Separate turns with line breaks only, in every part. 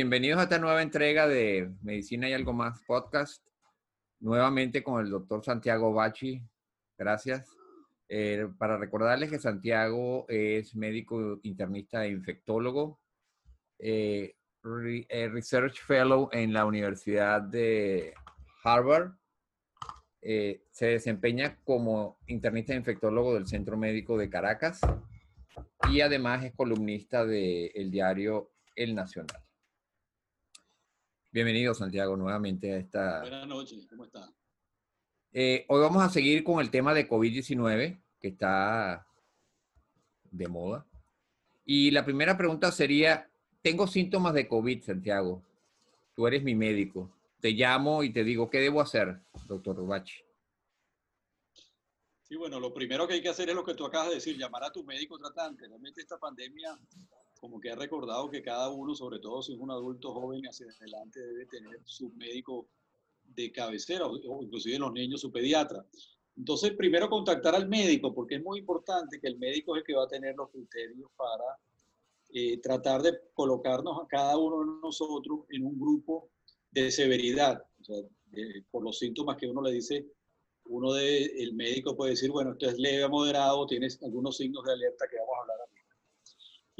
Bienvenidos a esta nueva entrega de Medicina y Algo Más Podcast. Nuevamente con el doctor Santiago Bachi. Gracias. Eh, para recordarles que Santiago es médico internista e infectólogo, eh, eh, Research Fellow en la Universidad de Harvard. se desempeña como internista e infectólogo del Centro Médico de Caracas y además es columnista del diario El Nacional. Bienvenido, Santiago, nuevamente a esta...
Buenas noches, ¿cómo está?
Eh, hoy vamos a seguir con el tema de COVID-19, que está de moda. Y la primera pregunta sería, tengo síntomas de COVID, Santiago. Tú eres mi médico. Te llamo y te digo, ¿qué debo hacer, doctor Rubachi?
Sí, bueno, lo primero que hay que hacer es lo que tú acabas de decir, llamar a tu médico tratante. Realmente esta pandemia como que ha recordado que cada uno, sobre todo si es un adulto joven hacia adelante, debe tener su médico de cabecera o inclusive los niños su pediatra. Entonces, primero contactar al médico, porque es muy importante que el médico es el que va a tener los criterios para eh, tratar de colocarnos a cada uno de nosotros en un grupo de severidad. O sea, por los síntomas que uno le dice, uno de, el médico puede decir, bueno, esto es leve a moderado, tienes algunos signos de alerta que vamos a hablar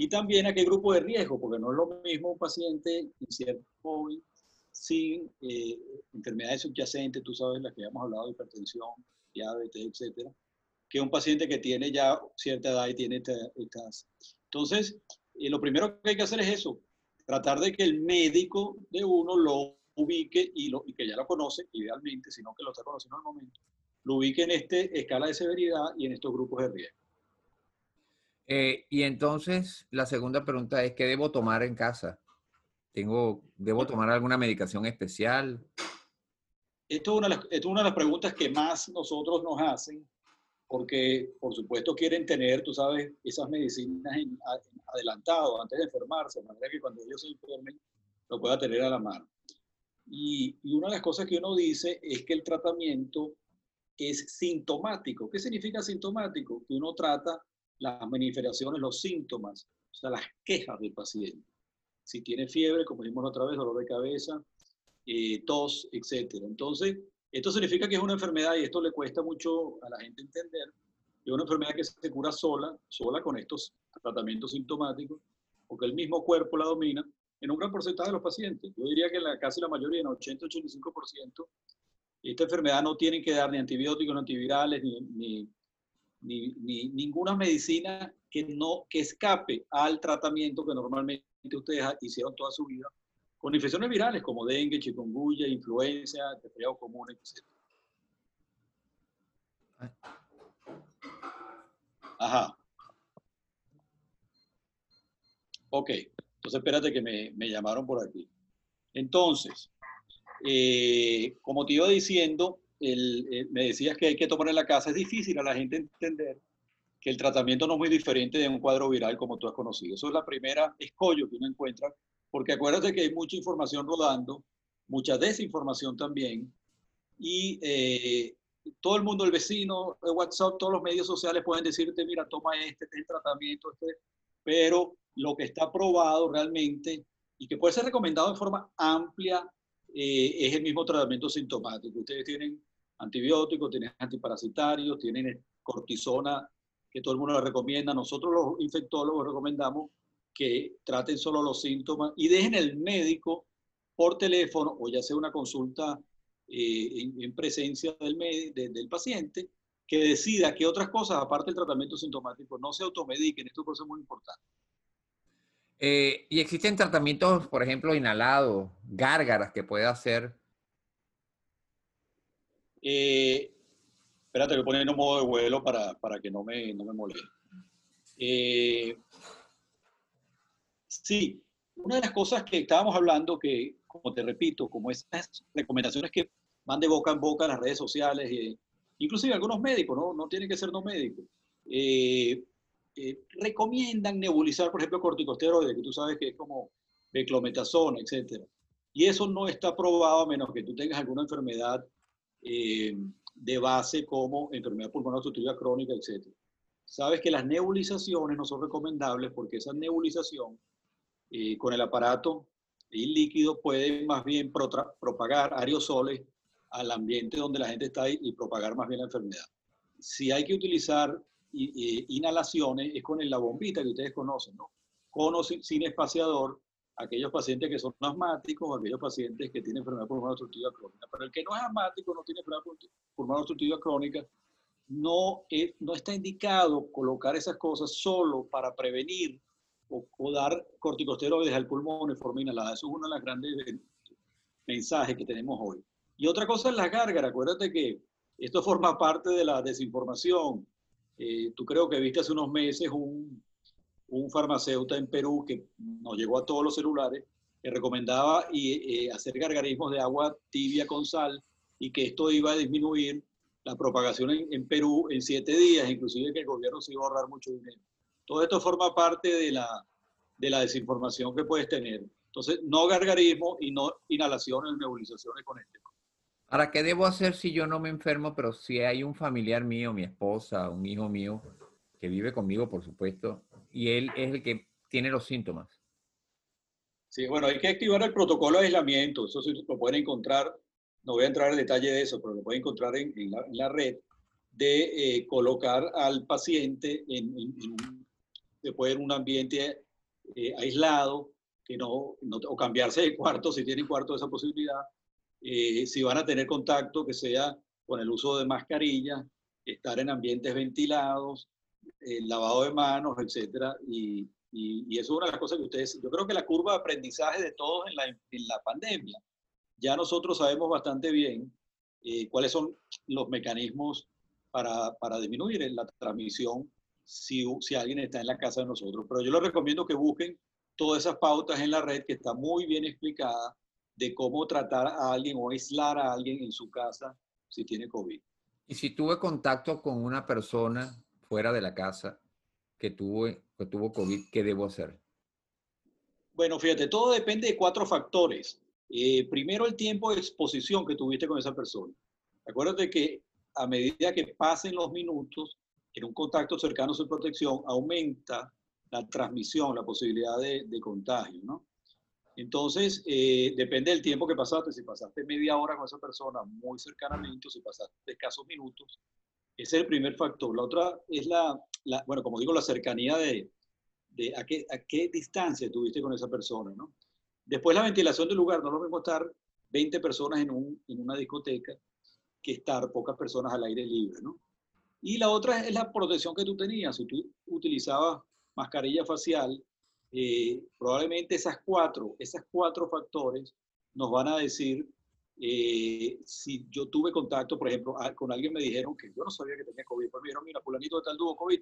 y también a qué grupo de riesgo, porque no es lo mismo un paciente incierto joven sin eh, enfermedades subyacentes, tú sabes las que hemos hablado, hipertensión, diabetes, etcétera, que un paciente que tiene ya cierta edad y tiene estas. Entonces, eh, lo primero que hay que hacer es eso, tratar de que el médico de uno lo ubique y, y que ya lo conoce, idealmente, sino que lo está conociendo en el momento, lo ubique en esta escala de severidad y en estos grupos de riesgo.
Eh, y entonces, la segunda pregunta es, ¿qué debo tomar en casa? Tengo, ¿Debo tomar alguna medicación especial?
Esto es, una de las, es una de las preguntas que más nosotros nos hacen, porque por supuesto quieren tener, tú sabes, esas medicinas en, adelantado, antes de enfermarse, de manera que cuando ellos se enfermen, lo pueda tener a la mano. Y, y una de las cosas que uno dice es que el tratamiento es sintomático. ¿Qué significa sintomático? Que uno trata las manifestaciones, los síntomas, o sea, las quejas del paciente. Si tiene fiebre, como dijimos otra vez, dolor de cabeza, eh, tos, etc. Entonces, esto significa que es una enfermedad, y esto le cuesta mucho a la gente entender, que es una enfermedad que se cura sola, sola con estos tratamientos sintomáticos, porque el mismo cuerpo la domina en un gran porcentaje de los pacientes. Yo diría que la, casi la mayoría, en 80-85%, esta enfermedad no tienen que dar ni antibióticos, ni antivirales, ni ni, ninguna medicina que, no, que escape al tratamiento que normalmente ustedes hicieron toda su vida con infecciones virales como dengue, chikungunya, influenza, resfriado común, etc. Ajá. Ok, entonces espérate que me, me llamaron por aquí. Entonces, eh, como te iba diciendo, eh, me decías que hay que tomar en la casa, es difícil a la gente entender que el tratamiento no es muy diferente de un cuadro viral como tú has conocido. Eso es la primera escollo que uno encuentra, porque acuérdate que hay mucha información rodando, mucha desinformación también, y eh, todo el mundo, el vecino, el WhatsApp, todos los medios sociales pueden decirte, mira, toma este, este tratamiento, este, pero lo que está probado realmente y que puede ser recomendado en forma amplia eh, es el mismo tratamiento sintomático. Ustedes tienen antibióticos, tienen antiparasitarios, tienen cortisona, que todo el mundo le recomienda. Nosotros los infectólogos recomendamos que traten solo los síntomas y dejen el médico por teléfono o ya sea una consulta eh, en, presencia del, del paciente que decida que otras cosas, aparte del tratamiento sintomático, no se automediquen. Esto es muy importante.
Eh, y existen tratamientos, por ejemplo, inhalados, gárgaras que puede hacer
eh, espérate, voy a poner en modo de vuelo para, para que no me, no me moleste. Eh, sí, una de las cosas que estábamos hablando, que como te repito, como esas recomendaciones que van de boca en boca en las redes sociales, eh, inclusive algunos médicos, no, no tienen que ser no médicos, eh, recomiendan nebulizar, por ejemplo, corticosteroides, que tú sabes que es como beclometasona, etc. Y eso no está probado a menos que tú tengas alguna enfermedad eh, de base como enfermedad pulmonar obstructiva crónica, etc. Sabes que las nebulizaciones no son recomendables porque esa nebulización eh, con el aparato y líquido puede más bien propagar aerosoles al ambiente donde la gente está y propagar más bien la enfermedad. Si hay que utilizar inhalaciones, es con la bombita que ustedes conocen, ¿no? Cono sin espaciador, aquellos pacientes que son asmáticos o aquellos pacientes que tienen enfermedad pulmonar obstructiva crónica. Pero el que no es asmático, no tiene enfermedad pulmonar obstructiva crónica, no, no está indicado colocar esas cosas solo para prevenir o, dar corticosteroides al pulmón de forma inhalada. Eso es uno de los grandes mensajes que tenemos hoy. Y otra cosa es la gárgara. Acuérdate que esto forma parte de la desinformación. Eh, tú creo que viste hace unos meses un, un farmacéutico en Perú que nos llegó a todos los celulares, que recomendaba y, eh, hacer gargarismos de agua tibia con sal y que esto iba a disminuir la propagación en, Perú en siete días, inclusive que el gobierno se iba a ahorrar mucho dinero. Todo esto forma parte de la, de la desinformación que puedes tener. Entonces, no gargarismo y no inhalaciones, nebulizaciones con este.
Ahora, ¿qué debo hacer si yo no me enfermo, pero si hay un familiar mío, mi esposa, un hijo mío, que vive conmigo, por supuesto, y él es el que tiene los síntomas.
Sí, bueno, hay que activar el protocolo de aislamiento. Eso sí lo pueden encontrar, no voy a entrar en detalle de eso, pero lo pueden encontrar en, la, red, de eh, colocar al paciente en, un, después en un ambiente eh, aislado, que no, o cambiarse de cuarto si tienen cuarto esa posibilidad. Eh, si van a tener contacto, que sea con el uso de mascarilla, estar en ambientes ventilados, el lavado de manos, etcétera, y, y, eso es una de las cosas que ustedes, yo creo que la curva de aprendizaje de todos en la, en la pandemia, ya nosotros sabemos bastante bien eh, cuáles son los mecanismos para, para disminuir la transmisión si, si alguien está en la casa de nosotros. Pero yo les recomiendo que busquen todas esas pautas en la red que está muy bien explicada de cómo tratar a alguien o aislar a alguien en su casa si tiene COVID.
Y si tuve contacto con una persona fuera de la casa que tuvo, que tuvo COVID, ¿qué debo hacer?
Bueno, fíjate, todo depende de cuatro factores. Eh, primero, el tiempo de exposición que tuviste con esa persona. Acuérdate que a medida que pasen los minutos en un contacto cercano sin protección, aumenta la transmisión, la posibilidad de, contagio, ¿no? Entonces, eh, depende del tiempo que pasaste. Si pasaste media hora con esa persona muy cercanamente, si pasaste escasos minutos, ese es el primer factor. La otra es la, bueno, como digo, la cercanía de, a, qué, a qué distancia tuviste con esa persona, ¿no? Después la ventilación del lugar, no lo mismo estar 20 personas en, un, en una discoteca que estar pocas personas al aire libre, ¿no? Y la otra es la protección que tú tenías. Si tú utilizabas mascarilla facial, eh, probablemente esas cuatro, esas cuatro factores nos van a decir eh, si yo tuve contacto, por ejemplo, con alguien me dijeron que yo no sabía que tenía COVID, pues me dijeron, mira, fulanito de tal tuvo COVID.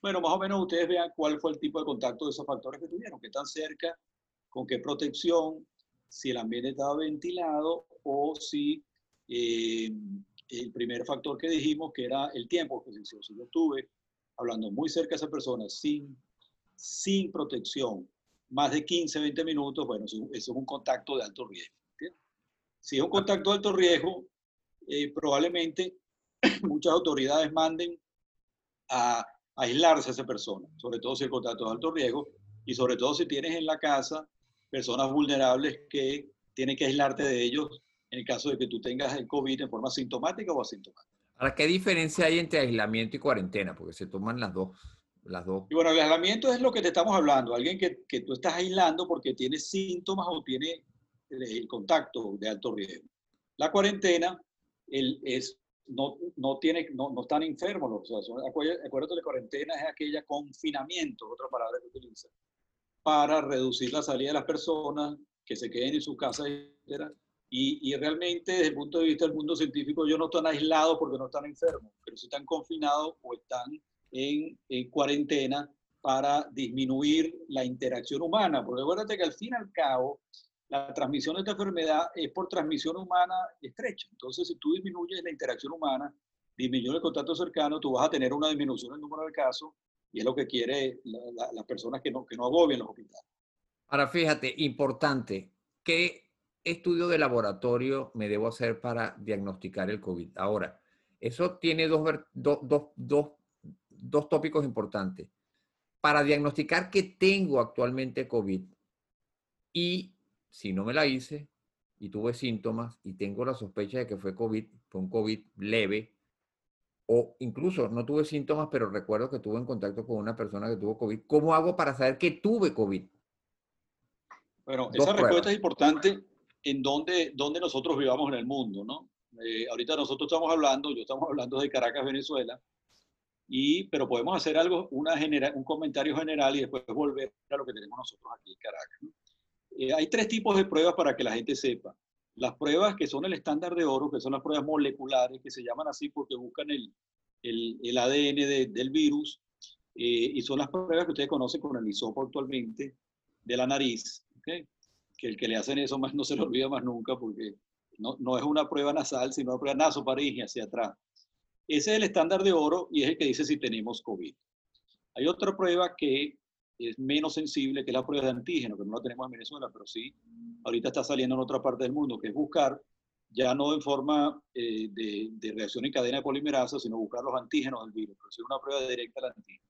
Bueno, más o menos ustedes vean cuál fue el tipo de contacto de esos factores que tuvieron, qué tan cerca, con qué protección, si el ambiente estaba ventilado o si eh, el primer factor que dijimos, que era el tiempo de exposición. Si yo estuve hablando muy cerca de esa persona sin, sin protección, más de 15, 20 minutos, bueno, eso es un contacto de alto riesgo. Si es un contacto de alto riesgo, eh, probablemente muchas autoridades manden a, aislarse a esa persona, sobre todo si el contacto es de alto riesgo y sobre todo si tienes en la casa personas vulnerables que tienen que aislarte de ellos en el caso de que tú tengas el COVID en forma sintomática o asintomática.
Ahora, ¿qué diferencia hay entre aislamiento y cuarentena? Porque se toman las dos. Las dos.
Y bueno, el aislamiento es lo que te estamos hablando. Alguien que, que tú estás aislando porque tiene síntomas o tiene el contacto de alto riesgo. La cuarentena el, es, no, no, tiene, no, no están enfermos. O sea, acuérdate, la cuarentena es aquella confinamiento, otra palabra que utiliza, para reducir la salida de las personas, que se queden en su casa, etc. Y, y, realmente, desde el punto de vista del mundo científico, ellos no están aislados porque no están enfermos, pero sí están confinados o están en, en cuarentena para disminuir la interacción humana. Porque acuérdate que al fin y al cabo, la transmisión de esta enfermedad es por transmisión humana estrecha. Entonces, si tú disminuyes la interacción humana, disminuyes el contacto cercano, tú vas a tener una disminución en el número de casos y es lo que quiere las personas que no, que no agobian los hospitales.
Ahora, fíjate, importante, ¿qué estudio de laboratorio me debo hacer para diagnosticar el COVID? Ahora, eso tiene dos, dos, dos, dos tópicos importantes. Para diagnosticar que tengo actualmente COVID y si no me la hice y tuve síntomas y tengo la sospecha de que fue COVID, fue un COVID leve, o incluso no tuve síntomas, pero recuerdo que tuve en contacto con una persona que tuvo COVID, ¿cómo hago para saber que tuve COVID?
Bueno, esa respuesta es importante en donde, donde nosotros vivamos en el mundo, ¿no? Eh, ahorita nosotros estamos hablando, yo estamos hablando de Caracas, Venezuela, y, pero podemos hacer algo, una genera, un comentario general y después volver a lo que tenemos nosotros aquí en Caracas. Eh, hay tres tipos de pruebas para que la gente sepa. Las pruebas que son el estándar de oro, que son las pruebas moleculares, que se llaman así porque buscan el, el, el ADN del virus, eh, y son las pruebas que ustedes conocen con el hisopo actualmente de la nariz, ¿okay? que el que le hacen eso más no se lo olvida más nunca porque no, no es una prueba nasal, sino una prueba nasofaringea hacia atrás. Ese es el estándar de oro y es el que dice si tenemos COVID. Hay otra prueba que es menos sensible, que es la prueba de antígeno, que no la tenemos en Venezuela, pero sí, ahorita está saliendo en otra parte del mundo, que es buscar, ya no en forma eh, de, de, reacción en cadena de polimerasa, sino buscar los antígenos del virus, pero sí una prueba directa del antígeno.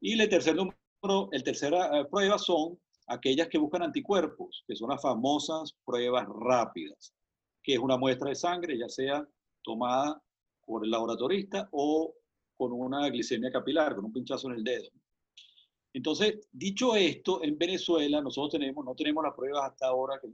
Y el tercer número, el tercera eh, prueba son aquellas que buscan anticuerpos, que son las famosas pruebas rápidas, que es una muestra de sangre, ya sea tomada por el laboratorista o con una glicemia capilar, con un pinchazo en el dedo. Entonces, dicho esto, en Venezuela nosotros tenemos, no tenemos las pruebas hasta ahora, que,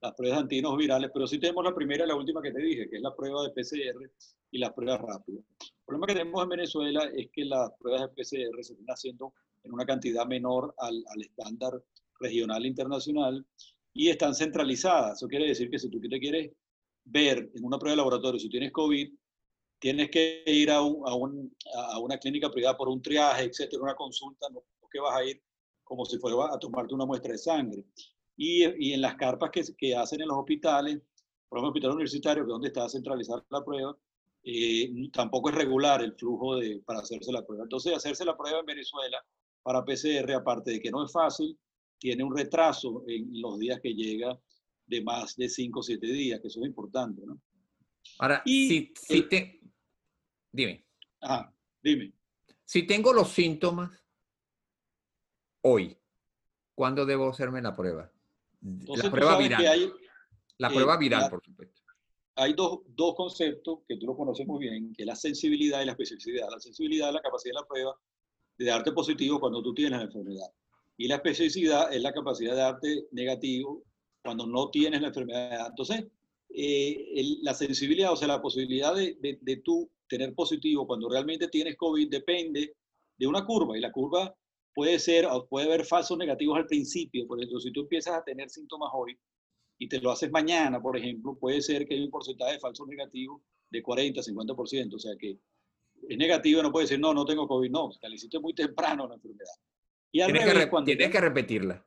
las pruebas antígenos virales, pero sí tenemos la primera y la última que te dije, que es la prueba de PCR y las pruebas rápidas. El problema que tenemos en Venezuela es que las pruebas de PCR se están haciendo en una cantidad menor al, al estándar regional e internacional y están centralizadas. Eso quiere decir que si tú te quieres ver en una prueba de laboratorio si tienes COVID, tienes que ir a, un, a, un, a una clínica privada por un triaje, etcétera, una consulta, no que vas a ir como si fuera a tomarte una muestra de sangre. Y, y en las carpas que, que, hacen en los hospitales, por ejemplo, el hospital universitario, que es donde está centralizada la prueba, eh, tampoco es regular el flujo de, para hacerse la prueba. Entonces, hacerse la prueba en Venezuela para PCR, aparte de que no es fácil, tiene un retraso en los días que llega de más de 5 o 7 días, que eso es importante, ¿no?
Ahora, y si, si te... Dime.
Ajá, dime.
Si tengo los síntomas hoy, ¿cuándo debo hacerme la prueba?
Entonces, la prueba viral. Hay,
la eh, prueba viral, la, por supuesto.
Hay dos, dos, conceptos que tú lo conoces muy bien, que es la sensibilidad y la especificidad. La sensibilidad es la capacidad de la prueba de darte positivo cuando tú tienes la enfermedad. Y la especificidad es la capacidad de darte negativo cuando no tienes la enfermedad. Entonces, eh, el, la sensibilidad, o sea, la posibilidad de, de, de, tú tener positivo cuando realmente tienes COVID depende de una curva. Y la curva puede ser, puede haber falsos negativos al principio. Por ejemplo, si tú empiezas a tener síntomas hoy y te lo haces mañana, por ejemplo, puede ser que hay un porcentaje de falsos negativos de 40, 50%. O sea que es negativo, no puede decir, no, no tengo COVID. No, o sea, le hiciste muy temprano la enfermedad.
Y al tienes, revés, que, cuando tienes que repetirla.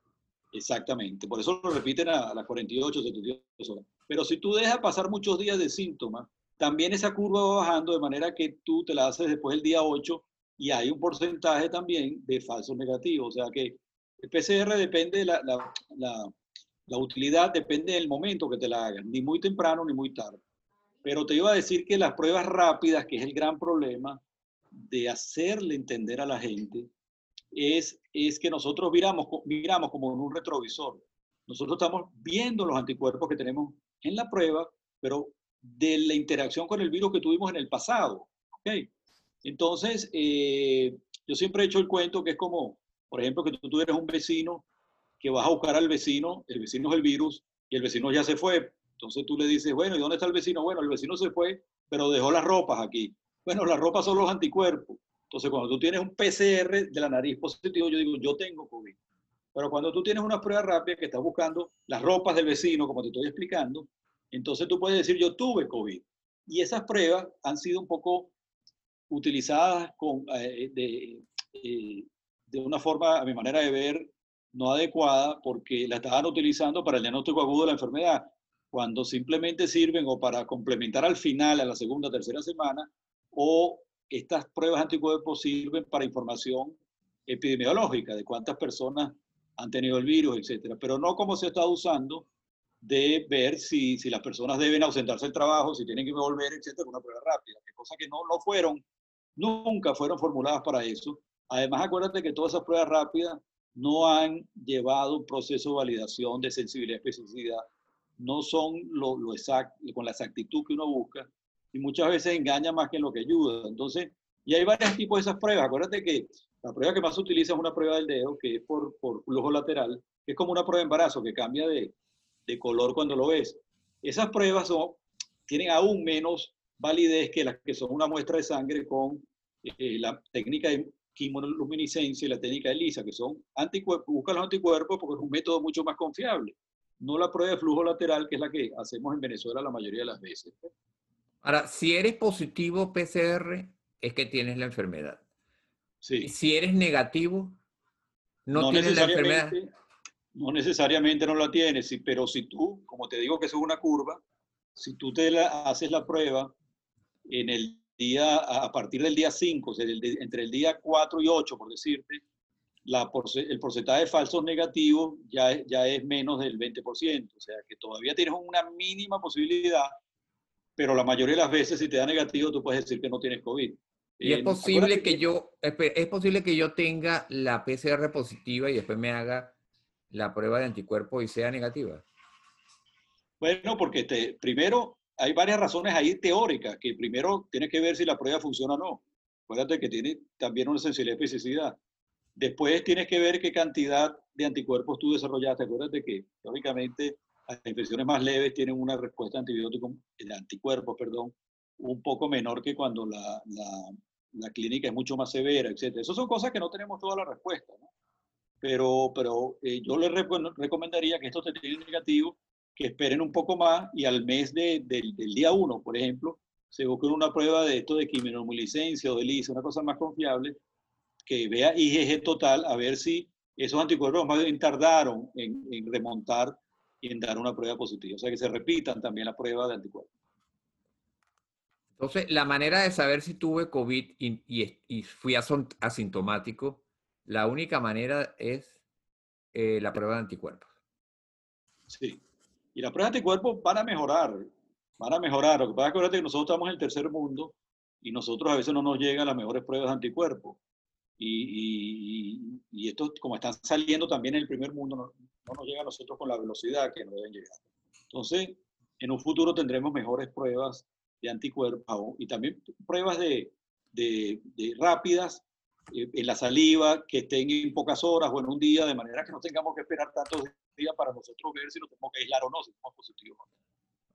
Exactamente, por eso lo repiten a, a las 48, 72 horas. Pero si tú dejas pasar muchos días de síntomas, también esa curva va bajando de manera que tú te la haces después del día 8 y hay un porcentaje también de falsos negativos. O sea que el PCR depende de la, la, la, la, utilidad, depende del momento que te la hagan, ni muy temprano ni muy tarde. Pero te iba a decir que las pruebas rápidas, que es el gran problema de hacerle entender a la gente, es, es que nosotros miramos, miramos como en un retrovisor. Nosotros estamos viendo los anticuerpos que tenemos en la prueba, pero de la interacción con el virus que tuvimos en el pasado. ¿okay? Entonces, eh, yo siempre he hecho el cuento que es como, por ejemplo, que tú, eres un vecino que vas a buscar al vecino, el vecino es el virus y el vecino ya se fue. Entonces tú le dices, bueno, ¿y dónde está el vecino? Bueno, el vecino se fue, pero dejó las ropas aquí. Bueno, las ropas son los anticuerpos. Entonces, cuando tú tienes un PCR de la nariz positivo, yo digo, yo tengo COVID. Pero cuando tú tienes una prueba rápida que estás buscando las ropas del vecino, como te estoy explicando, entonces tú puedes decir, yo tuve COVID. Y esas pruebas han sido un poco utilizadas con, eh, de, eh, de una forma, a mi manera de ver, no adecuada, porque la estaban utilizando para el diagnóstico agudo de la enfermedad, cuando simplemente sirven o para complementar al final, a la segunda tercera semana, o estas pruebas anticuerpos sirven para información epidemiológica de cuántas personas han tenido el virus, etcétera, pero no como se está usando de ver si, si las personas deben ausentarse del trabajo, si tienen que volver, etcétera, una prueba rápida, que cosa que no, no fueron, nunca fueron formuladas para eso. Además, acuérdate que todas esas pruebas rápidas no han llevado un proceso de validación de sensibilidad y especificidad, no son lo, lo con la exactitud que uno busca y muchas veces engaña más que lo que ayuda. Entonces, y hay varios tipos de esas pruebas. Acuérdate que la prueba que más se utiliza es una prueba del dedo, que es por, por flujo lateral, que es como una prueba de embarazo, que cambia de, de color cuando lo ves. Esas pruebas son, tienen aún menos validez que las que son una muestra de sangre con eh, la técnica de quimoluminiscencia y la técnica de ELISA, que son anticuerpos, buscan los anticuerpos porque es un método mucho más confiable, no la prueba de flujo lateral, que es la que hacemos en Venezuela la mayoría de las veces.
Ahora, si eres positivo PCR, es que tienes la enfermedad. Sí. Si eres negativo, no, tienes la enfermedad.
No necesariamente no la tienes, pero si tú, como te digo que es una curva, si tú te haces la prueba en el día, a partir del día 5, entre el día 4 y 8, por decirte, la, el porcentaje de falsos negativos ya, ya es menos del 20%. O sea que todavía tienes una mínima posibilidad, pero la mayoría de las veces si te da negativo tú puedes decir que no tienes COVID.
Y es posible que, yo, es posible que yo tenga la PCR positiva y después me haga la prueba de anticuerpo y sea negativa.
Bueno, porque te, primero hay varias razones ahí teóricas, que primero tienes que ver si la prueba funciona o no. Acuérdate que tiene también una sensibilidad especificidad. Después tienes que ver qué cantidad de anticuerpos tú desarrollaste. Acuérdate que, lógicamente, las infecciones más leves tienen una respuesta antibiótico, de anticuerpos, perdón, un poco menor que cuando la, la, la clínica es mucho más severa, etc. Esas son cosas que no tenemos toda la respuesta. Pero, pero eh, yo les recomendaría que esto te tiene negativo, que esperen un poco más y al mes de, del día 1, por ejemplo, se busquen una prueba de esto de quiminomiliscencia o de LISA, una cosa más confiable, que vea IgG total, a ver si esos anticuerpos más bien tardaron en, en remontar y en dar una prueba positiva. O sea, que se repitan también la prueba de anticuerpos.
Entonces, la manera de saber si tuve COVID y, y, fui asintomático, la única manera es eh, la prueba de anticuerpos.
Sí. Y las pruebas de anticuerpos van a mejorar, van a mejorar. Lo que pasa es que nosotros estamos en el tercer mundo y nosotros a veces no nos llegan las mejores pruebas de anticuerpos. Y, y, y esto, como están saliendo también en el primer mundo, no, no nos llega a nosotros con la velocidad que nos deben llegar. Entonces, en un futuro tendremos mejores pruebas de anticuerpos y también pruebas de, de, de rápidas eh, en la saliva que estén en pocas horas o en un día, de manera que no tengamos que esperar tantos días para nosotros ver si nos tenemos que aislar o no, si somos positivos.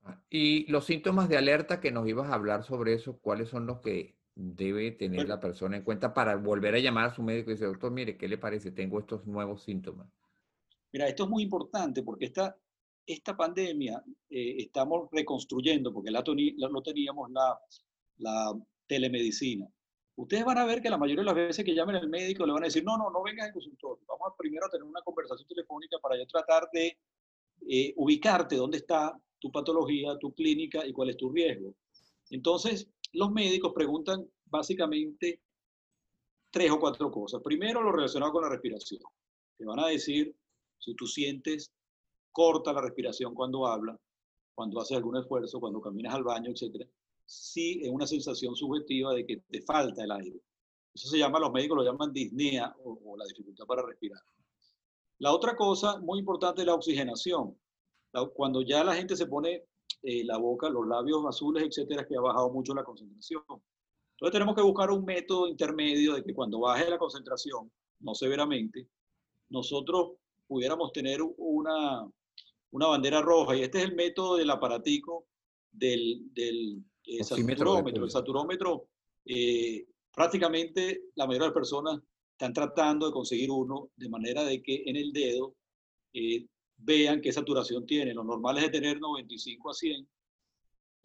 Ah, y los síntomas de alerta que nos ibas a hablar sobre eso, ¿cuáles son los que debe tener la persona en cuenta para volver a llamar a su médico y decir, doctor, mire, ¿qué le parece? Tengo estos nuevos síntomas.
Mira, esto es muy importante porque esta, esta pandemia eh, estamos reconstruyendo, porque la, no teníamos la, la telemedicina. Ustedes van a ver que la mayoría de las veces que llamen al médico le van a decir, no, no, no vengas al consultorio, vamos a primero tener una conversación telefónica para yo tratar de eh, ubicarte dónde está tu patología, tu clínica y cuál es tu riesgo. Entonces, los médicos preguntan básicamente tres o cuatro cosas. Primero, lo relacionado con la respiración. Te van a decir si tú sientes corta la respiración cuando habla, cuando haces algún esfuerzo, cuando caminas al baño, etc. Sí es una sensación subjetiva de que te falta el aire. Eso se llama, los médicos lo llaman disnea o, la dificultad para respirar. La otra cosa muy importante es la oxigenación. cuando ya la gente se pone eh, la boca, los labios azules, etcétera, que ha bajado mucho la concentración. Entonces tenemos que buscar un método intermedio de que cuando baje la concentración, no severamente, nosotros pudiéramos tener una, una bandera roja. Y este es el método del aparatico del, del eh, saturómetro. El saturómetro, eh, prácticamente la mayoría de las personas están tratando de conseguir uno de manera de que en el dedo eh, vean qué saturación tiene. Lo normal es de tener 95 a 100.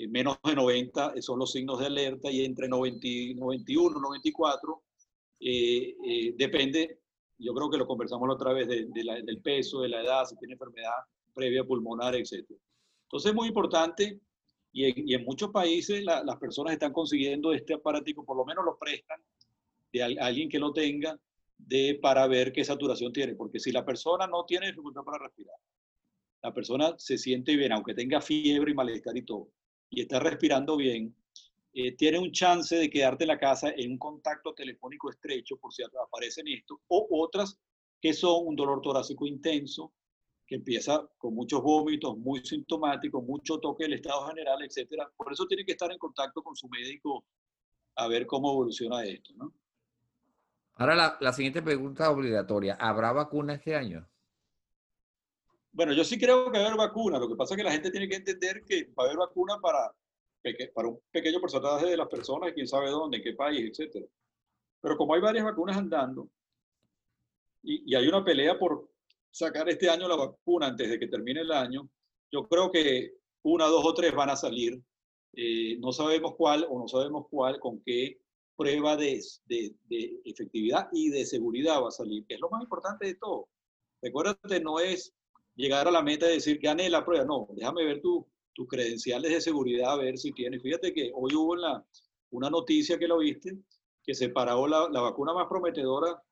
menos de 90 son los signos de alerta y entre 90, 91 94 depende yo creo que lo conversamos la otra vez de, del peso, de la edad, si tiene enfermedad previa pulmonar, etc. Entonces es muy importante y en, muchos países las personas están consiguiendo este aparatico, por lo menos lo prestan de alguien que lo tenga de, para ver qué saturación tiene, porque si la persona no tiene dificultad para respirar, la persona se siente bien, aunque tenga fiebre y malestar y todo, y está respirando bien, eh, tiene un chance de quedarte en la casa en un contacto telefónico estrecho por si aparecen esto, o otras que son un dolor torácico intenso, que empieza con muchos vómitos, muy sintomático, mucho toque del estado general, etc. Por eso tiene que estar en contacto con su médico a ver cómo evoluciona esto. ¿no?
Ahora la, la siguiente pregunta obligatoria. ¿Habrá vacuna este año?
Bueno, yo sí creo que va a haber vacuna. Lo que pasa es que la gente tiene que entender que va a haber vacuna para, para un pequeño porcentaje de las personas, quién sabe dónde, en qué país, etc. Pero como hay varias vacunas andando y, y hay una pelea por sacar este año la vacuna antes de que termine el año, yo creo que una, dos o tres van a salir. Eh, no sabemos cuál o no sabemos cuál, con qué prueba de, de, efectividad y de seguridad va a salir, que es lo más importante de todo. Recuérdate, no es llegar a la meta y decir, gané la prueba. No, déjame ver tus credenciales de seguridad, a ver si tienes. Fíjate que hoy hubo la, una noticia que lo viste, que se paró la, la, vacuna más prometedora,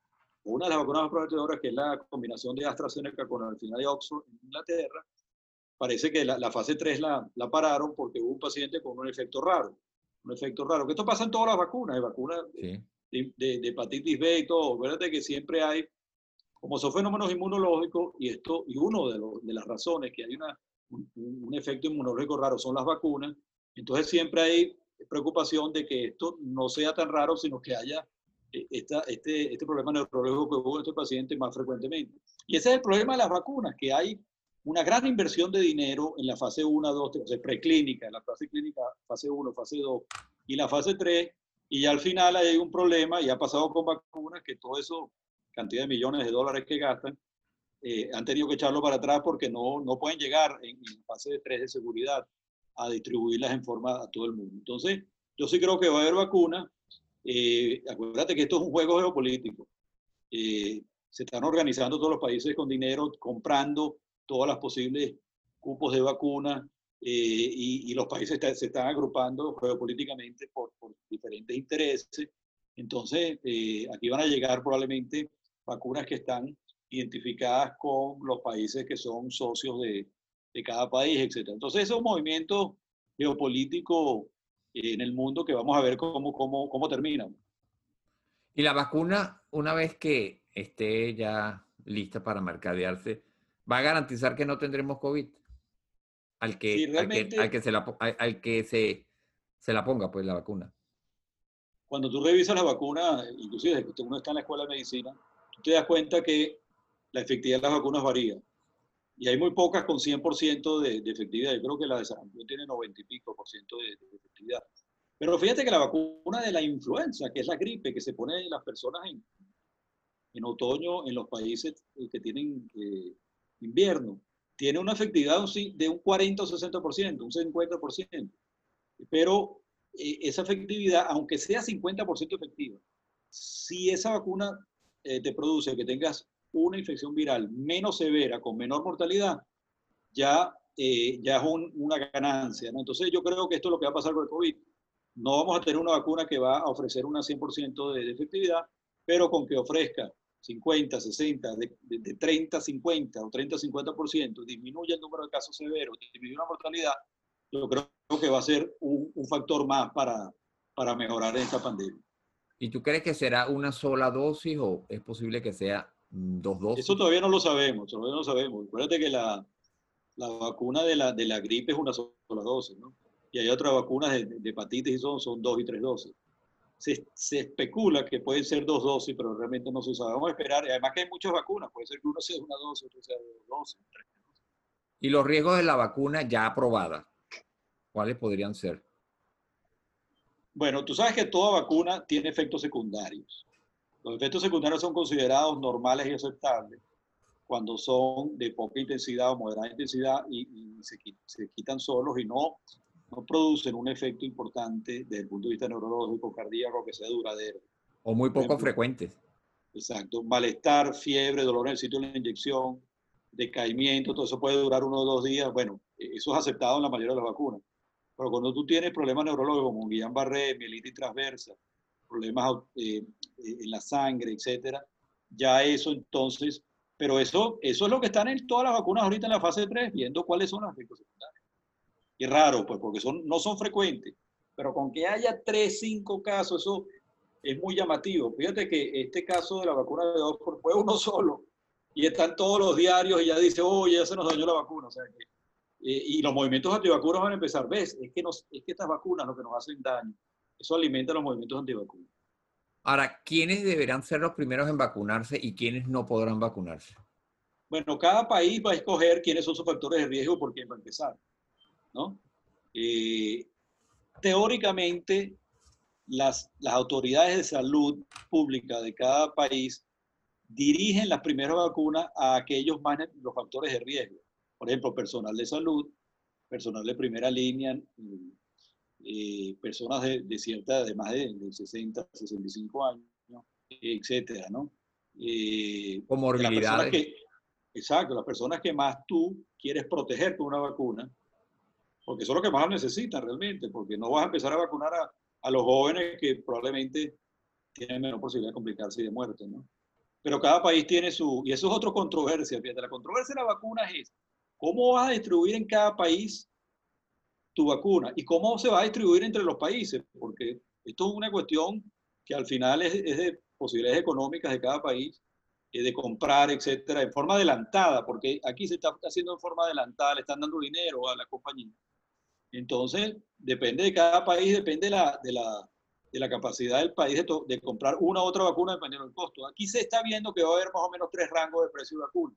una de las vacunas más prometedoras, que es la combinación de AstraZeneca con la final de Oxford en Inglaterra. Parece que la, la fase 3 la, la, pararon porque hubo un paciente con un efecto raro. Un efecto raro. Que esto pasa en todas las vacunas, de vacunas sí. de, de, de, hepatitis B y todo. Acuérdate que siempre hay como son fenómenos inmunológicos, y esto, y uno de, lo, de las razones que hay una, un, un, efecto inmunológico raro son las vacunas, entonces siempre hay preocupación de que esto no sea tan raro, sino que haya esta, este, este problema neurológico que hubo en este paciente más frecuentemente. Y ese es el problema de las vacunas, que hay una gran inversión de dinero en la fase 1, 2, 3, o sea, preclínica, en la fase clínica, fase 1, fase 2 y la fase 3, y al final hay un problema, y ha pasado con vacunas, que todo eso cantidad de millones de dólares que gastan, eh, han tenido que echarlo para atrás porque no, no pueden llegar en, en fase de 3 de seguridad a distribuirlas en forma a todo el mundo. Entonces, yo sí creo que va a haber vacuna. Eh, acuérdate que esto es un juego geopolítico. Eh, se están organizando todos los países con dinero, comprando todas las posibles cupos de vacuna eh, y, y, los países está, se están agrupando geopolíticamente por, por diferentes intereses. Entonces, eh, aquí van a llegar probablemente vacunas que están identificadas con los países que son socios de, de cada país, etc. Entonces, es un movimiento geopolítico en el mundo que vamos a ver cómo, cómo, cómo termina.
Y la vacuna, una vez que esté ya lista para mercadearse, ¿va a garantizar que no tendremos COVID? Al que, sí, al que, al que, se, la, al que se, se la ponga, pues, la vacuna.
Cuando tú revisas la vacuna, inclusive desde que uno está en la escuela de medicina, tú te das cuenta que la efectividad de las vacunas varía. Y hay muy pocas con 100% de, de, efectividad. Yo creo que la de sarampión tiene 90 y pico por ciento de, de, efectividad. Pero fíjate que la vacuna de la influenza, que es la gripe que se pone en las personas en, en otoño en los países que tienen eh, invierno, tiene una efectividad de un 40 o 60%, un 50%. Pero eh, esa efectividad, aunque sea 50% efectiva, si esa vacuna eh, te produce que tengas una infección viral menos severa, con menor mortalidad, ya, eh, ya es un, una ganancia. ¿no? Entonces yo creo que esto es lo que va a pasar con el COVID. No vamos a tener una vacuna que va a ofrecer una 100% de, de, efectividad, pero con que ofrezca 50, 60, de, de, de 30, 50 o 30, 50%, disminuye el número de casos severos, disminuye la mortalidad, yo creo que va a ser un, un factor más para, para mejorar esta pandemia.
¿Y tú crees que será una sola dosis o es posible que sea dos dosis?
Eso todavía no lo sabemos, todavía no lo sabemos. Acuérdate que la, la vacuna de la, de la gripe es una sola dosis, ¿no? Y hay otras vacunas de, de hepatitis y son, son dos y tres dosis. Se, se, especula que pueden ser dos dosis, pero realmente no se sabe. Vamos a esperar. Además que hay muchas vacunas. Puede ser que uno sea una dosis, otro sea dos dosis, tres dosis.
¿Y los riesgos de la vacuna ya aprobada? ¿Cuáles podrían ser?
Bueno, tú sabes que toda vacuna tiene efectos secundarios. Los efectos secundarios son considerados normales y aceptables cuando son de poca intensidad o moderada intensidad y, y se, se, quitan solos y no, no producen un efecto importante desde el punto de vista neurológico, cardíaco, que sea duradero.
O muy poco frecuentes.
Exacto. Malestar, fiebre, dolor en el sitio de la inyección, decaimiento, todo eso puede durar uno o dos días. Bueno, eso es aceptado en la mayoría de las vacunas. Pero cuando tú tienes problemas neurológicos como Guillain-Barré, mielitis transversa, problemas eh, en la sangre, etcétera, ya eso entonces, pero eso, eso es lo que están en todas las vacunas ahorita en la fase 3, viendo cuáles son los efectos secundarios. Y raro, pues, porque son, no son frecuentes, pero con que haya 3, 5 casos, eso es muy llamativo. Fíjate que este caso de la vacuna de Oxford fue uno solo, y están todos los diarios y ya dice, oye, ya se nos dañó la vacuna. O sea, que, eh, y los movimientos antivacunas van a empezar. ¿Ves? Es que, nos, es que estas vacunas lo que nos hacen daño. Eso alimenta los movimientos antivacunas.
Ahora, ¿quiénes deberán ser los primeros en vacunarse y quiénes no podrán vacunarse?
Bueno, cada país va a escoger quiénes son sus factores de riesgo por quién va a empezar. ¿no? Eh, teóricamente, las, las autoridades de salud pública de cada país dirigen las primeras vacunas a aquellos más los factores de riesgo. Por ejemplo, personal de salud, personal de primera línea, eh, personas de, de, cierta de más de, 60, 65 años, etcétera, ¿no?
Eh, Comorbilidades.
exacto, las personas que más tú quieres proteger con una vacuna, porque son los que más necesitan realmente, porque no vas a empezar a vacunar a, a los jóvenes que probablemente tienen menos posibilidad de complicarse y de muerte, ¿no? Pero cada país tiene su, y eso es otra controversia, fíjate, la controversia de la vacuna es cómo vas a distribuir en cada país tu vacuna y cómo se va a distribuir entre los países, porque esto es una cuestión que al final es, de posibilidades económicas de cada país, eh, de comprar, etcétera, en forma adelantada, porque aquí se está haciendo en forma adelantada, le están dando dinero a la compañía. Entonces, depende de cada país, depende de la, de la, de la capacidad del país de, de, comprar una u otra vacuna dependiendo del costo. Aquí se está viendo que va a haber más o menos tres rangos de precio de vacuna.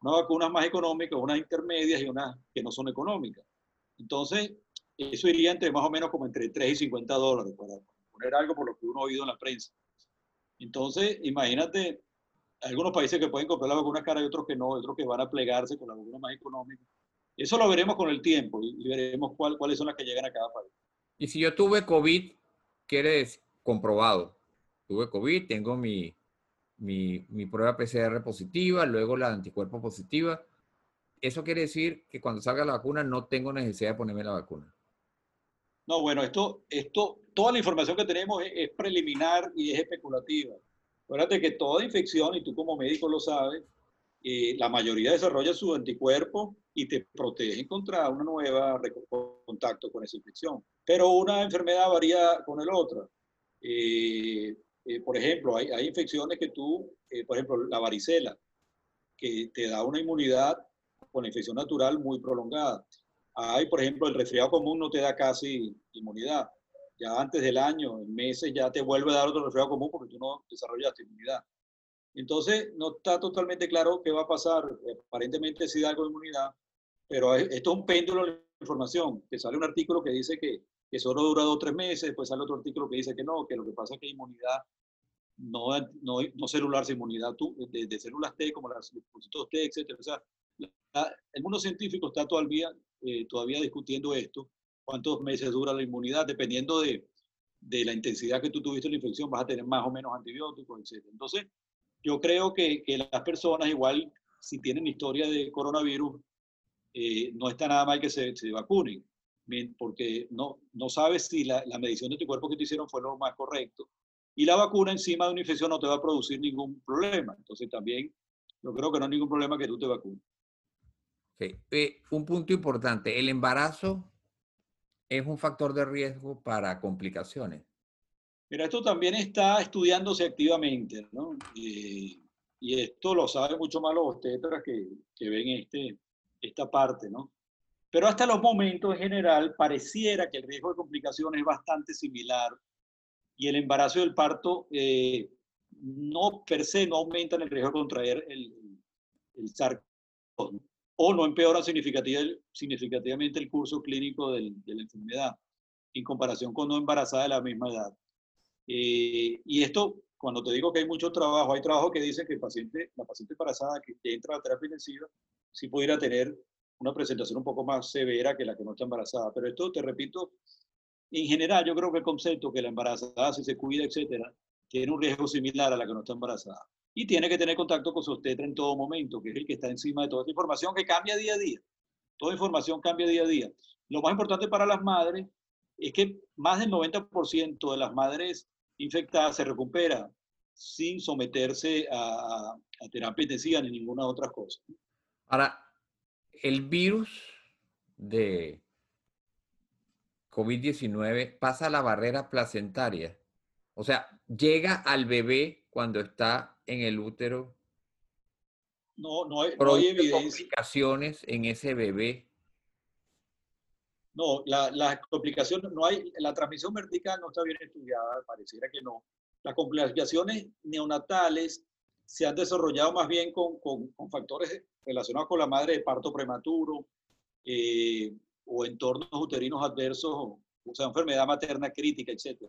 Unas vacunas más económicas, unas intermedias y unas que no son económicas. Entonces, eso iría entre más o menos como entre 3 y 50 dólares, para poner algo por lo que uno ha oído en la prensa. Entonces, imagínate, algunos países que pueden comprar la vacuna cara y otros que no, otros que van a plegarse con la vacuna más económica. Eso lo veremos con el tiempo y veremos cuál, cuáles son las que llegan a cada país.
Y si yo tuve COVID, ¿qué eres comprobado? Tuve COVID, tengo mi, mi, mi prueba PCR positiva, luego la anticuerpo positiva eso quiere decir que cuando salga la vacuna no tengo necesidad de ponerme la vacuna.
No, bueno, esto, esto, toda la información que tenemos es, preliminar y es especulativa. Acuérdate que toda infección, y tú como médico lo sabes, eh, la mayoría desarrolla su anticuerpo y te protegen contra una nueva contacto con esa infección. Pero una enfermedad varía con el otra. Eh, eh, por ejemplo, hay, hay, infecciones que tú, por ejemplo, la varicela, que te da una inmunidad con infección natural muy prolongada. Hay, por ejemplo, el resfriado común no te da casi inmunidad. Ya antes del año, en meses, ya te vuelve a dar otro resfriado común porque tú no desarrollaste inmunidad. Entonces, no está totalmente claro qué va a pasar. Aparentemente sí da algo de inmunidad, pero esto es un péndulo de información, que sale un artículo que dice que, que solo dura dos o tres meses, después sale otro artículo que dice que no, que lo que pasa es que inmunidad no, no, no celular, inmunidad de, de, células T, como las dispositivos T, etc. O sea, el mundo científico está todavía, eh, todavía discutiendo esto, cuántos meses dura la inmunidad, dependiendo de, de, la intensidad que tú tuviste la infección, vas a tener más o menos antibióticos, etc. Entonces, yo creo que, que las personas igual, si tienen historia de coronavirus, eh, no está nada mal que se, se, vacunen, porque no, no sabes si la, la medición de tu cuerpo que te hicieron fue lo más correcto. Y la vacuna encima de una infección no te va a producir ningún problema. Entonces también yo creo que no hay ningún problema que tú te vacunes.
Eh, un punto importante, el embarazo es un factor de riesgo para complicaciones.
Mira, esto también está estudiándose activamente, ¿no? y esto lo saben mucho más los obstetras que, que ven este, esta parte, ¿no? Pero hasta los momentos en general pareciera que el riesgo de complicaciones es bastante similar y el embarazo y el parto eh, no per se no aumentan el riesgo de contraer el, el SARS o no empeora significativamente el curso clínico de la enfermedad en comparación con no embarazada de la misma edad. Eh, y esto, cuando te digo que hay mucho trabajo, hay trabajo que dice que el paciente, la paciente embarazada que, entra a la terapia intensiva sí pudiera tener una presentación un poco más severa que la que no está embarazada. Pero esto, te repito, en general yo creo que el concepto que la embarazada, si se cuida, etcétera, tiene un riesgo similar a la que no está embarazada y tiene que tener contacto con su obstetra en todo momento, que es el que está encima de toda esta información que cambia día a día. Toda información cambia día a día. Lo más importante para las madres es que más del 90% de las madres infectadas se recupera sin someterse a, a terapia intensiva ni ninguna otra cosa.
Ahora, el virus de COVID-19 pasa la barrera placentaria. O sea, llega al bebé cuando está en el útero
no, no hay, no hay evidencia.
complicaciones en ese bebé?
No, la, la complicación, no hay, la transmisión vertical no está bien estudiada, pareciera que no. Las complicaciones neonatales se han desarrollado más bien con, con, con factores relacionados con la madre de parto prematuro eh, o entornos uterinos adversos, o, o, sea, enfermedad materna crítica, etc.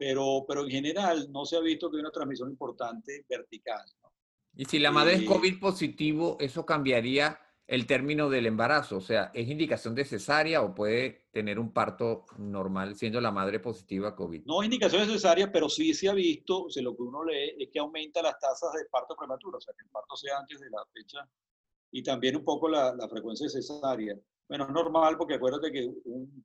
Pero, pero en general no se ha visto que hay una transmisión importante vertical. ¿no?
Y si la madre eh, es COVID positivo, ¿eso cambiaría el término del embarazo? O sea, ¿es indicación de cesárea o puede tener un parto normal siendo la madre positiva a COVID?
No es indicación de cesárea, pero sí se ha visto, o sea, lo que uno lee es que aumenta las tasas de parto prematuro, o sea, que el parto sea antes de la fecha y también un poco la, la frecuencia de cesárea. Bueno, es normal porque acuérdate que un,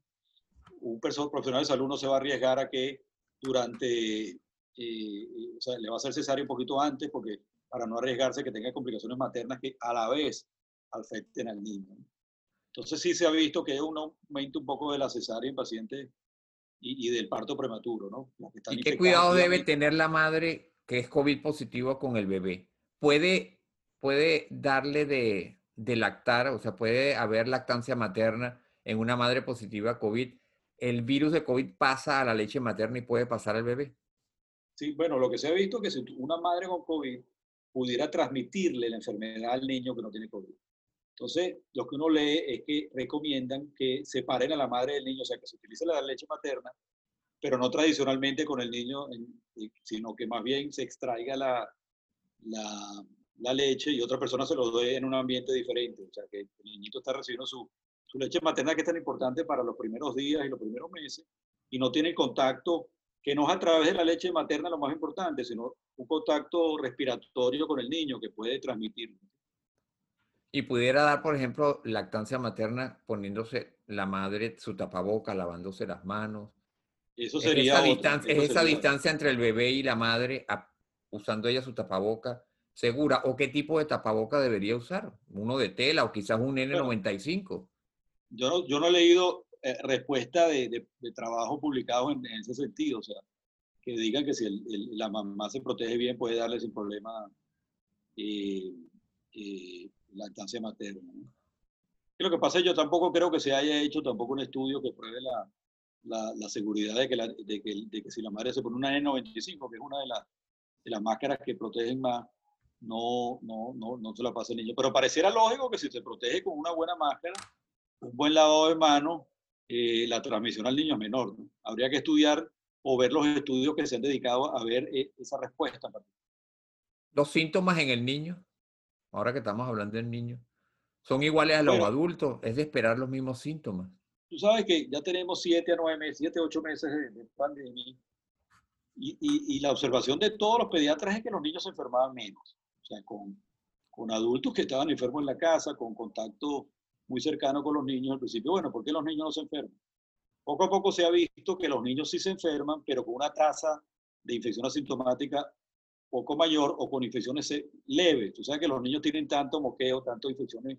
un profesional de salud no se va a arriesgar a que durante, eh, o sea, le va a hacer cesárea un poquito antes porque para no arriesgarse que tenga complicaciones maternas que a la vez afecten al niño. Entonces sí se ha visto que hay un aumento un poco de la cesárea en pacientes y, y del parto prematuro, ¿no?
¿Y qué cuidado debe tener la madre que es COVID positivo con el bebé? ¿Puede, puede darle de, de lactar, o sea, puede haber lactancia materna en una madre positiva COVID? ¿El virus de COVID pasa a la leche materna y puede pasar al bebé?
Sí, bueno, lo que se ha visto es que si una madre con COVID pudiera transmitirle la enfermedad al niño que no tiene COVID. Entonces, lo que uno lee es que recomiendan que separen a la madre del niño, o sea, que se utilice la leche materna, pero no tradicionalmente con el niño, sino que más bien se extraiga la, la, la leche y otra persona se lo dé en un ambiente diferente. O sea, que el niñito está recibiendo su, su leche materna que es tan importante para los primeros días y los primeros meses y no tiene el contacto que no es a través de la leche materna lo más importante, sino un contacto respiratorio con el niño que puede transmitir.
Y pudiera dar, por ejemplo, lactancia materna poniéndose la madre su tapaboca, lavándose las manos.
Eso sería.
esa, distancia, es esa distancia entre el bebé y la madre usando ella su tapaboca segura. ¿O qué tipo de tapaboca debería usar? ¿Uno de tela o quizás un N95?
Yo, no, yo no he leído eh, respuesta de, de, de, trabajo publicado en, en, ese sentido. O sea, que digan que si el, el, la mamá se protege bien puede darle sin problema. Eh, eh, lactancia materna. ¿no? Lo que pasa es que yo tampoco creo que se haya hecho tampoco un estudio que pruebe la, la, la seguridad de que, la, de, que, de que si la madre se pone una N95, que es una de, la, de las máscaras que protegen más, no, no, no, no se la pasa el niño. Pero pareciera lógico que si se protege con una buena máscara, un buen lavado de manos, eh, la transmisión al niño menor. ¿no? Habría que estudiar o ver los estudios que se han dedicado a ver eh, esa respuesta.
Los síntomas en el niño ahora que estamos hablando del niño, son iguales a los bueno, adultos, es de esperar los mismos síntomas.
Tú sabes que ya tenemos siete a nueve meses, siete a ocho meses de, de pandemia, y, y, y, la observación de todos los pediatras es que los niños se enfermaban menos, o sea, con, con adultos que estaban enfermos en la casa, con contacto muy cercano con los niños al principio. Bueno, ¿por qué los niños no se enferman? Poco a poco se ha visto que los niños sí se enferman, pero con una tasa de infección asintomática poco mayor o con infecciones leves. Tú sabes que los niños tienen tanto moqueo, tanto infecciones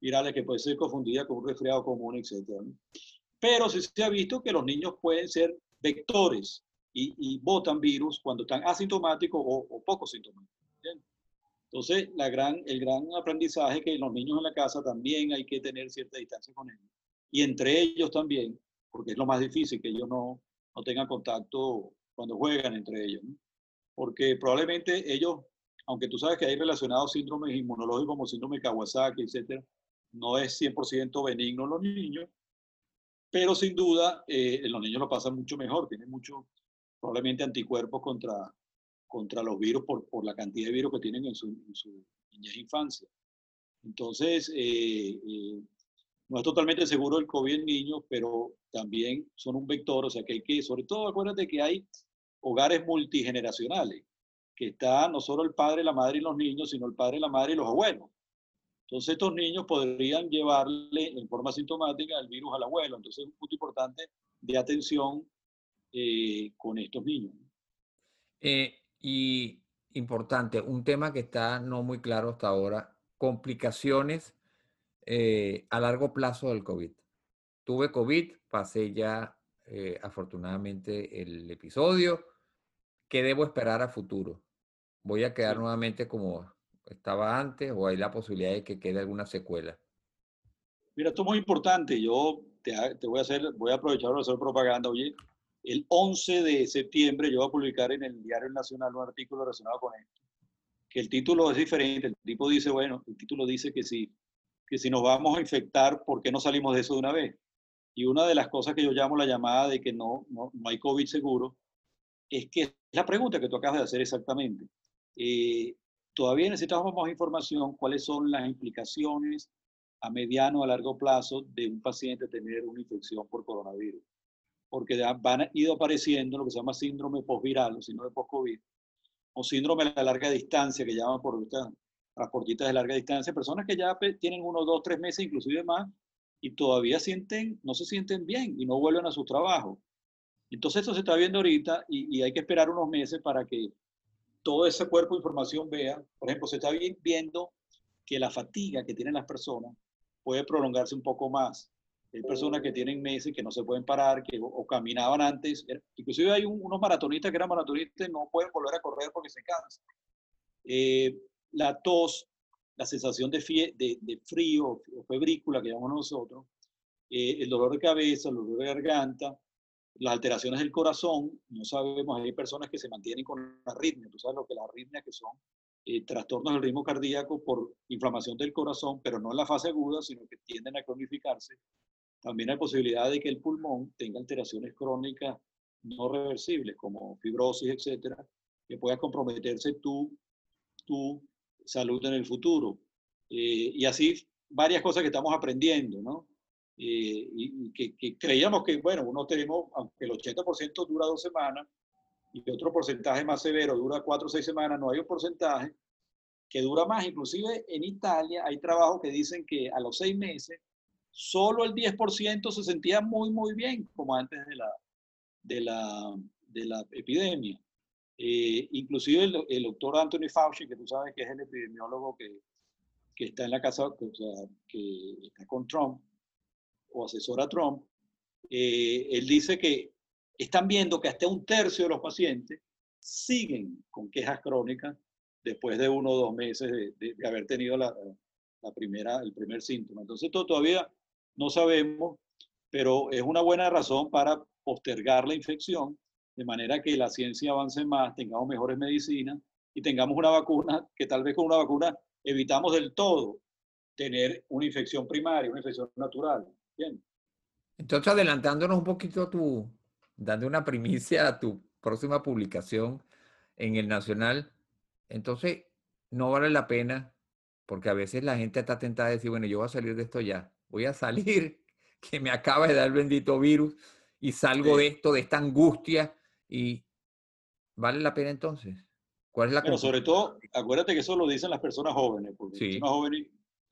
virales que puede ser confundida con un resfriado común, etc. Pero sí se ha visto que los niños pueden ser vectores y, y botan virus cuando están asintomáticos o, o poco sintomáticos. ¿bien? Entonces, la gran, el gran aprendizaje que los niños en la casa también hay que tener cierta distancia con ellos. Y entre ellos también, porque es lo más difícil que ellos no, no tengan contacto cuando juegan entre ellos. ¿no? porque probablemente ellos, aunque tú sabes que hay relacionados síndromes inmunológicos como síndrome Kawasaki, etcétera, no es 100% benigno en los niños, pero sin duda eh, los niños lo pasan mucho mejor, tienen mucho, probablemente anticuerpos contra, contra los virus por, por la cantidad de virus que tienen en su, en su niñez e infancia. Entonces, eh, eh, no es totalmente seguro el COVID en niños, pero también son un vector, o sea que hay que, sobre todo acuérdate que hay hogares multigeneracionales, que está no solo el padre, la madre y los niños, sino el padre, la madre y los abuelos. Entonces estos niños podrían llevarle en forma sintomática el virus al abuelo. Entonces es un punto importante de atención eh, con estos niños.
Eh, y importante, un tema que está no muy claro hasta ahora, complicaciones eh, a largo plazo del COVID. Tuve COVID, pasé ya eh, afortunadamente el episodio. ¿Qué debo esperar a futuro? Voy a quedar nuevamente como estaba antes o hay la posibilidad de que quede alguna secuela?
Mira, esto es muy importante. Yo te, voy a hacer, voy a aprovechar para hacer propaganda. Oye, el 11 de septiembre yo voy a publicar en el Diario Nacional un artículo relacionado con esto. Que el título es diferente. El tipo dice, bueno, el título dice que si, que si nos vamos a infectar, ¿por qué no salimos de eso de una vez? Y una de las cosas que yo llamo la llamada de que no, no, no hay COVID seguro, es que es la pregunta que tú acabas de hacer exactamente. Eh, todavía necesitamos más información, cuáles son las implicaciones a mediano a largo plazo de un paciente tener una infección por coronavirus. Porque van ido apareciendo lo que se llama síndrome postviral o síndrome post-COVID, o síndrome a larga distancia, que llaman por estas transportistas de larga distancia, personas que ya tienen uno, dos, tres meses, inclusive más, y todavía sienten, no se sienten bien y no vuelven a su trabajo. Entonces esto se está viendo ahorita y, y hay que esperar unos meses para que todo ese cuerpo de información vea, por ejemplo, se está viendo que la fatiga que tienen las personas puede prolongarse un poco más. Hay personas que tienen meses que no se pueden parar, que o, caminaban antes. Inclusive hay unos maratonistas que eran maratonistas y no pueden volver a correr porque se cansan. Eh, la tos, la sensación de, de, frío o febrícula que llamamos nosotros, eh, el dolor de cabeza, el dolor de garganta, las alteraciones del corazón, no sabemos, hay personas que se mantienen con arritmia, tú sabes lo que las arritmias que son eh, trastornos del ritmo cardíaco por inflamación del corazón, pero no en la fase aguda, sino que tienden a cronificarse. También hay posibilidad de que el pulmón tenga alteraciones crónicas no reversibles, como fibrosis, etcétera, que pueda comprometerse tu, tu salud en el futuro. Eh, y así varias cosas que estamos aprendiendo, ¿no? Eh, y, que, creíamos que, bueno, uno tenemos, aunque el 80% dura dos semanas y otro porcentaje más severo dura cuatro o seis semanas, no hay un porcentaje que dura más. Inclusive en Italia hay trabajos que dicen que a los seis meses solo el 10% se sentía muy, muy bien, como antes de la, de la, de la epidemia. Eh, inclusive el, el, doctor Anthony Fauci, que tú sabes que es el epidemiólogo que, que está en la casa, o sea, que está con Trump, o asesora a Trump, eh, él dice que están viendo que hasta un tercio de los pacientes siguen con quejas crónicas después de uno o dos meses de, haber tenido la, la, primera, el primer síntoma. Entonces, esto todavía no sabemos, pero es una buena razón para postergar la infección, de manera que la ciencia avance más, tengamos mejores medicinas y tengamos una vacuna que tal vez con una vacuna evitamos del todo tener una infección primaria, una infección natural. Bien.
Entonces, adelantándonos un poquito a tu, dando una primicia a tu próxima publicación en el Nacional, entonces no vale la pena, porque a veces la gente está tentada a decir, bueno, yo voy a salir de esto ya, voy a salir, que me acaba de dar el bendito virus y salgo de esto, de esta angustia, y vale la pena entonces. ¿Cuál es la
Pero sobre todo, acuérdate que eso lo dicen las personas jóvenes, porque sí. personas jóvenes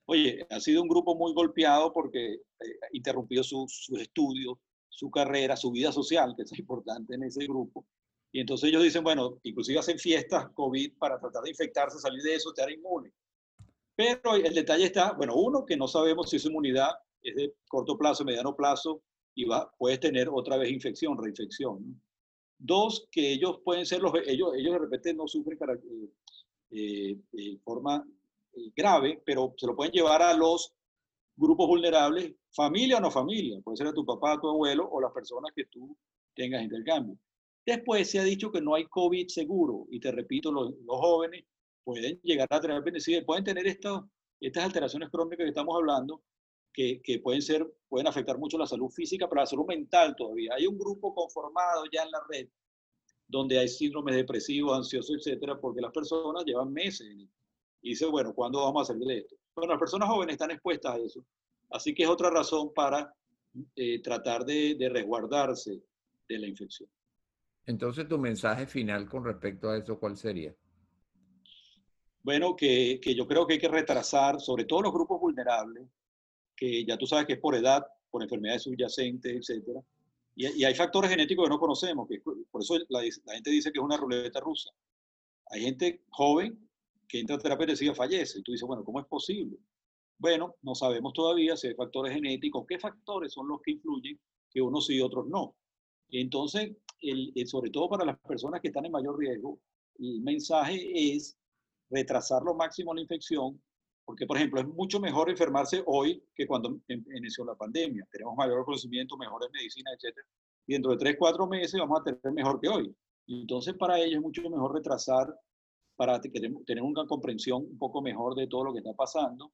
Oye, ha sido un grupo muy golpeado porque ha eh, interrumpido sus estudios, su carrera, su vida social, que es importante en ese grupo. Y entonces ellos dicen, bueno, inclusive hacen fiestas COVID para tratar de infectarse, salir de eso, estar inmune. Pero el detalle está, bueno, uno, que no sabemos si esa inmunidad es de corto plazo, mediano plazo, y va, puedes tener otra vez infección, reinfección. Dos, que ellos pueden ser los, ellos, ellos de repente no sufren para, eh, eh, forma eh, grave, pero se lo pueden llevar a los grupos vulnerables, familia o no familia, puede ser a tu papá, a tu abuelo o las personas que tú tengas intercambio. Después se ha dicho que no hay COVID seguro, y te repito, los jóvenes pueden llegar a tener beneficios, pueden tener estas estas alteraciones crónicas que estamos hablando, que, que, pueden, ser, pueden afectar mucho la salud física, pero la salud mental todavía. Hay un grupo conformado ya en la red donde hay síndromes depresivos, ansiosos, etcétera, porque las personas llevan meses y dice, bueno, ¿cuándo vamos a salir de esto? Bueno, las personas jóvenes están expuestas a eso. Así que es otra razón para eh, tratar de, de, resguardarse de la infección.
Entonces, tu mensaje final con respecto a eso, ¿cuál sería?
Bueno, que, que yo creo que hay que retrasar, sobre todo los grupos vulnerables, que ya tú sabes que es por edad, por enfermedades subyacentes, etc. Y, y, hay factores genéticos que no conocemos, que por eso la, la, gente dice que es una ruleta rusa. Hay gente joven que entra a terapia intensiva fallece. Y tú dices, bueno, ¿cómo es posible? Bueno, no sabemos todavía si hay factores genéticos, qué factores son los que influyen que unos sí y otros no. Entonces, el, sobre todo para las personas que están en mayor riesgo, el mensaje es retrasar lo máximo la infección, porque, por ejemplo, es mucho mejor enfermarse hoy que cuando em, inició la pandemia. Tenemos mayor conocimiento, mejores medicinas, etc. Y dentro de tres, cuatro meses vamos a tener mejor que hoy. Entonces, para ellos es mucho mejor retrasar para tener una comprensión un poco mejor de todo lo que está pasando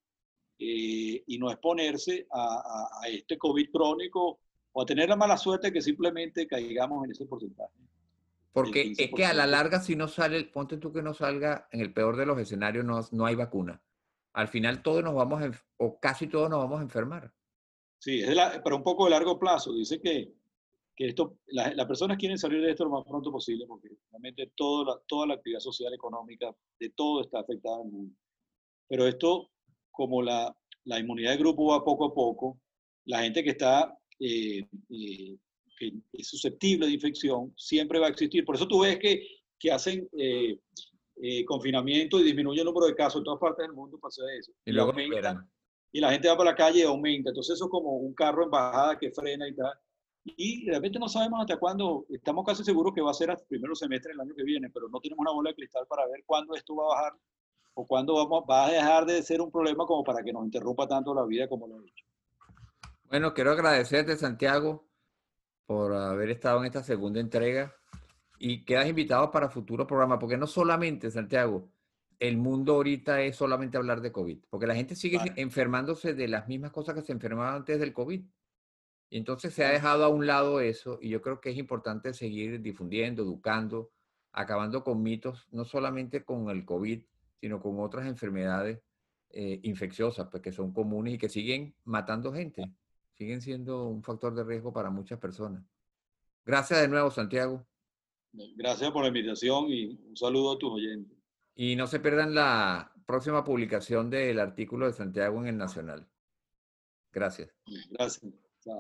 eh, y no exponerse a, a, este COVID crónico o a tener la mala suerte que simplemente caigamos en ese porcentaje.
Porque es que a la larga, si no sale, ponte tú que no salga, en el peor de los escenarios no, no hay vacuna. Al final todos nos vamos, a, o casi todos nos vamos a enfermar.
Sí, es la, pero un poco de largo plazo. Dice que, que esto, las personas quieren salir de esto lo más pronto posible porque realmente toda la, toda la actividad social, económica, de todo está afectada en el mundo. Pero esto, como la, la inmunidad de grupo va poco a poco, la gente que está eh, eh, que es susceptible de infección, siempre va a existir. Por eso tú ves que, que hacen eh, eh, confinamiento y disminuye el número de casos en todas partes del mundo, pasa eso.
Y, luego aumenta,
y la gente va por la calle y aumenta. Entonces eso es como un carro en bajada que frena y tal. Y realmente no sabemos hasta cuándo, estamos casi seguros que va a ser hasta el primer semestre del año que viene, pero no tenemos una bola de cristal para ver cuándo esto va a bajar o cuándo vamos, va a dejar de ser un problema como para que nos interrumpa tanto la vida como lo ha hecho.
Bueno, quiero agradecerte, Santiago, por haber estado en esta segunda entrega y quedas invitado para futuros programas, porque no solamente, Santiago, el mundo ahorita es solamente hablar de COVID, porque la gente sigue enfermándose de las mismas cosas que se enfermaban antes del COVID. Y entonces se ha dejado a un lado eso y yo creo que es importante seguir difundiendo, educando, acabando con mitos, no solamente con el COVID, sino con otras enfermedades eh, infecciosas, pues, que son comunes y que siguen matando gente siguen siendo un factor de riesgo para muchas personas. Gracias de nuevo, Santiago.
Gracias por la invitación y un saludo a tus oyentes.
Y no se pierdan la próxima publicación del artículo de Santiago en el Nacional. Gracias.
Gracias. Chao.